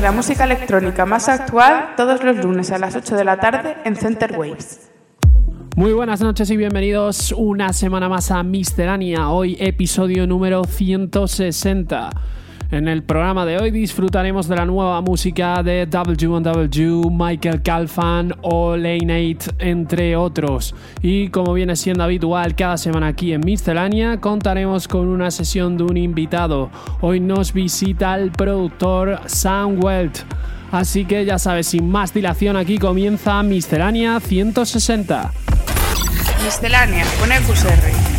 La música electrónica más actual todos los lunes a las 8 de la tarde en Center Waves. Muy buenas noches y bienvenidos una semana más a Miscelánea, hoy episodio número 160. En el programa de hoy disfrutaremos de la nueva música de W&W, Michael Calfan o Lane 8, entre otros. Y como viene siendo habitual cada semana aquí en Miscelánea, contaremos con una sesión de un invitado. Hoy nos visita el productor Sam Welt. Así que ya sabes, sin más dilación, aquí comienza Miscelánea 160. Miscelánea con EQSR.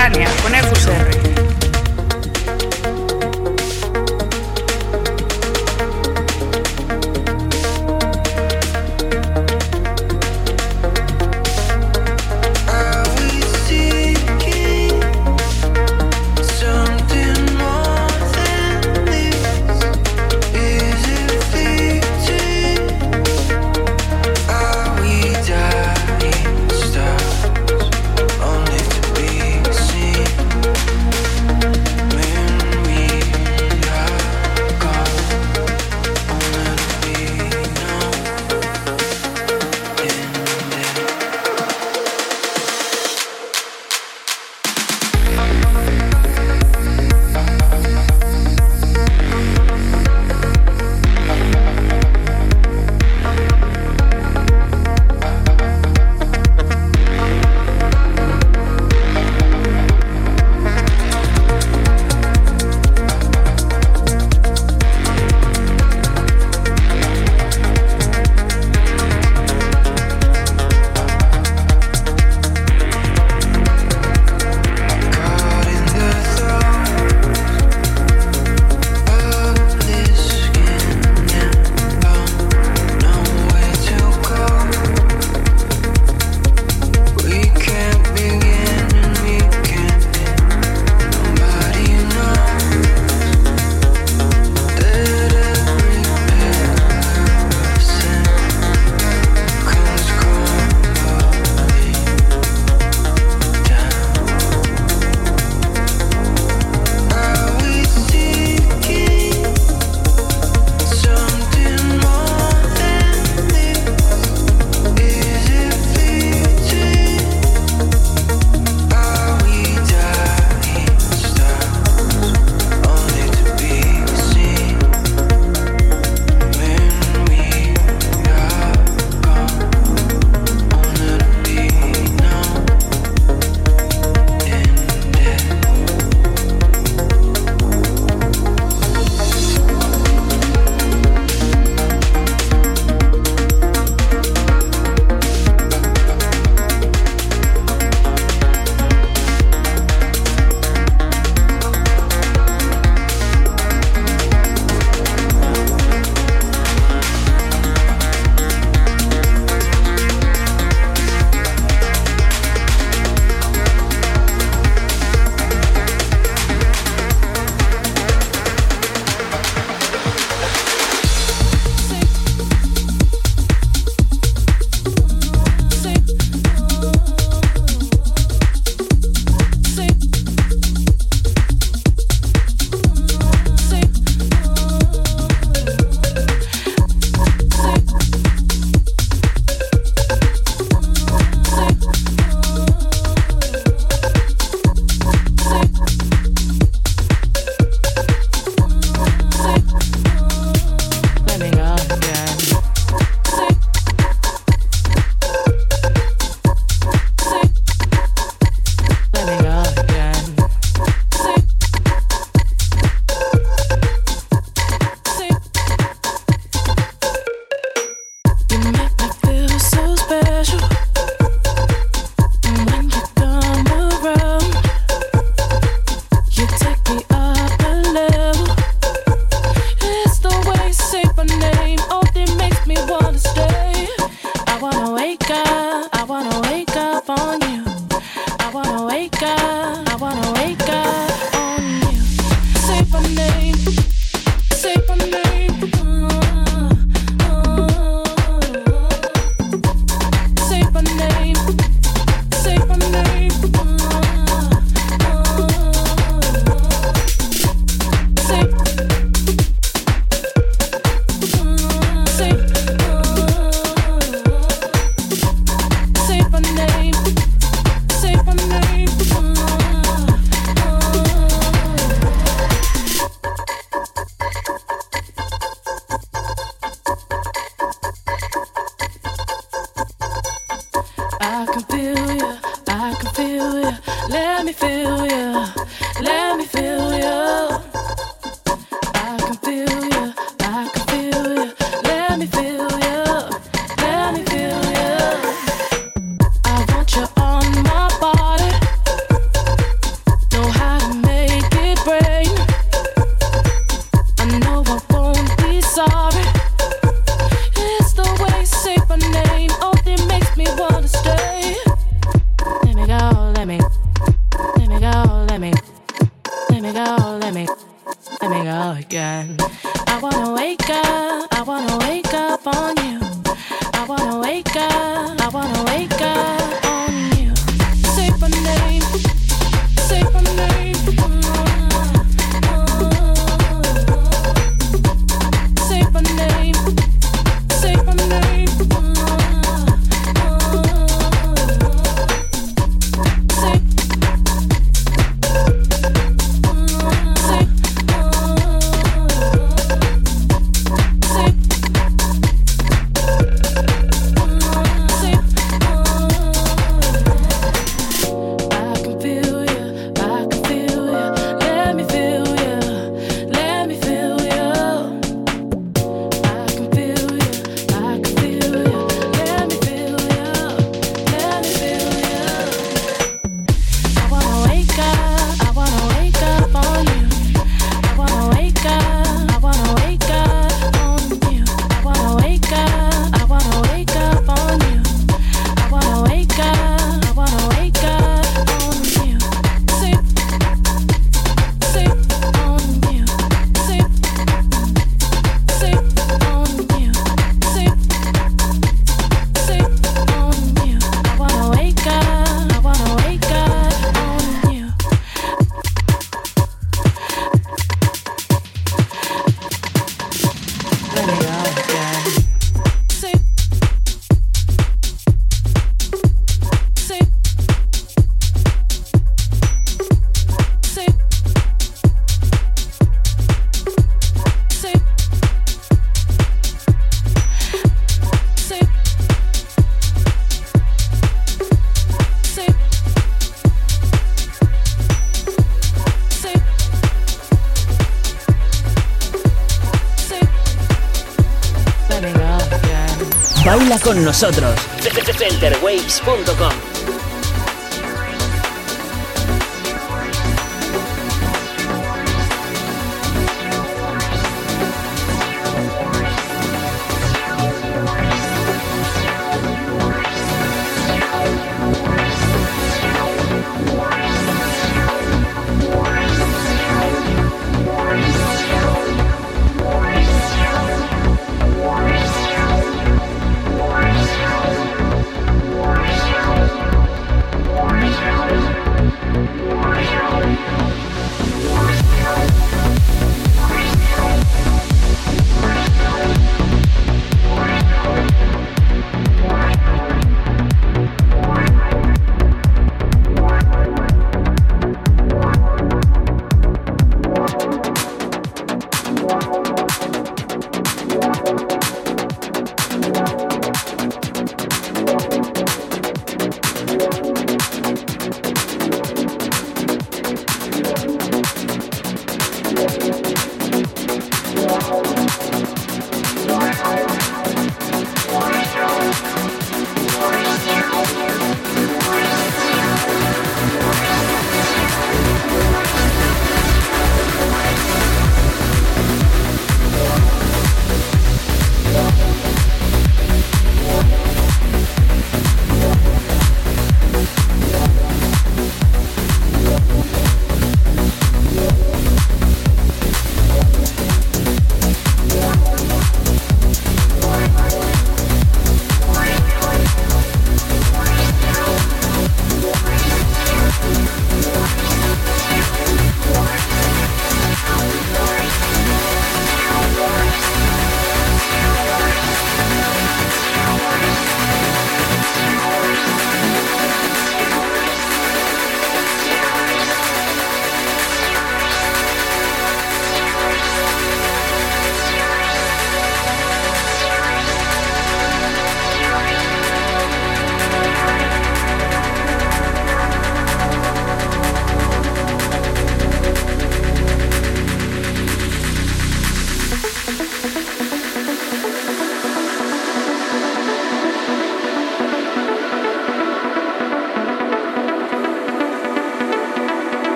Mediterránea con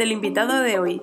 del invitado de hoy.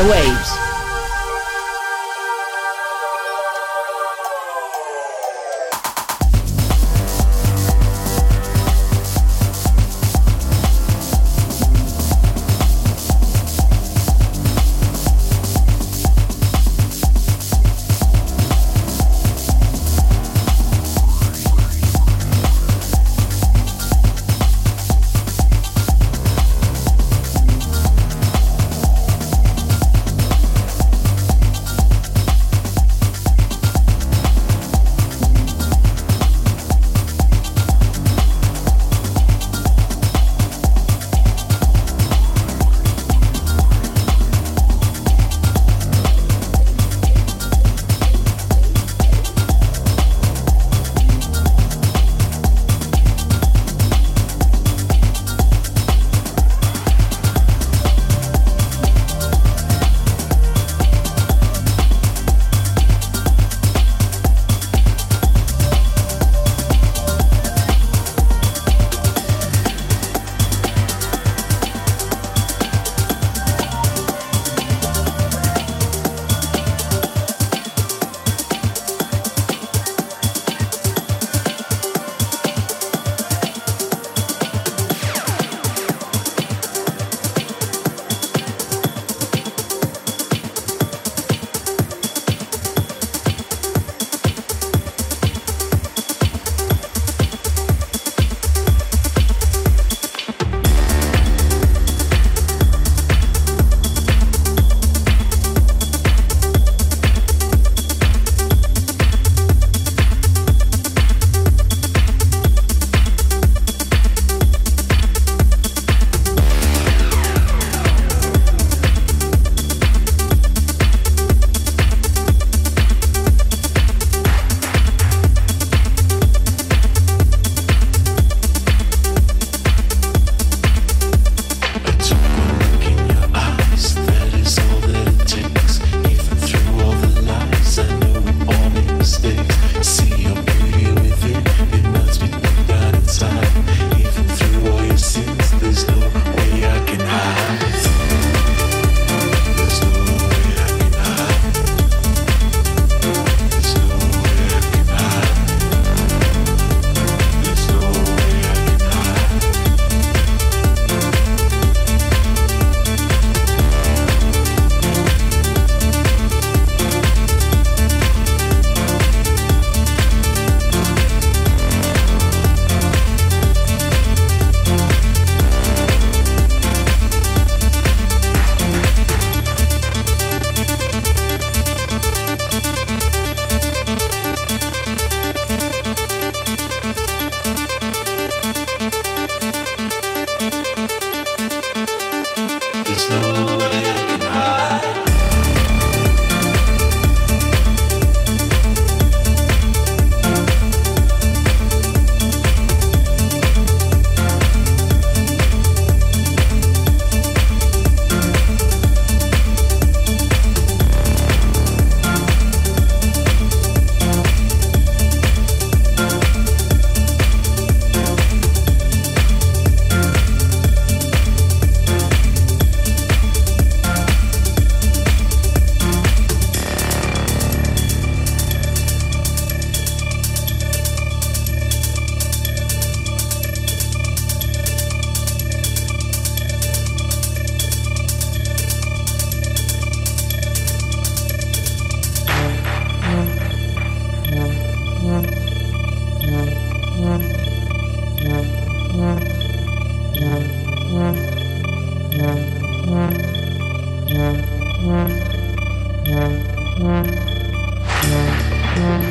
Center Waves. never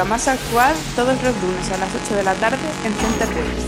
programa actual todos los lunes a las 8 de la tarde en Fuente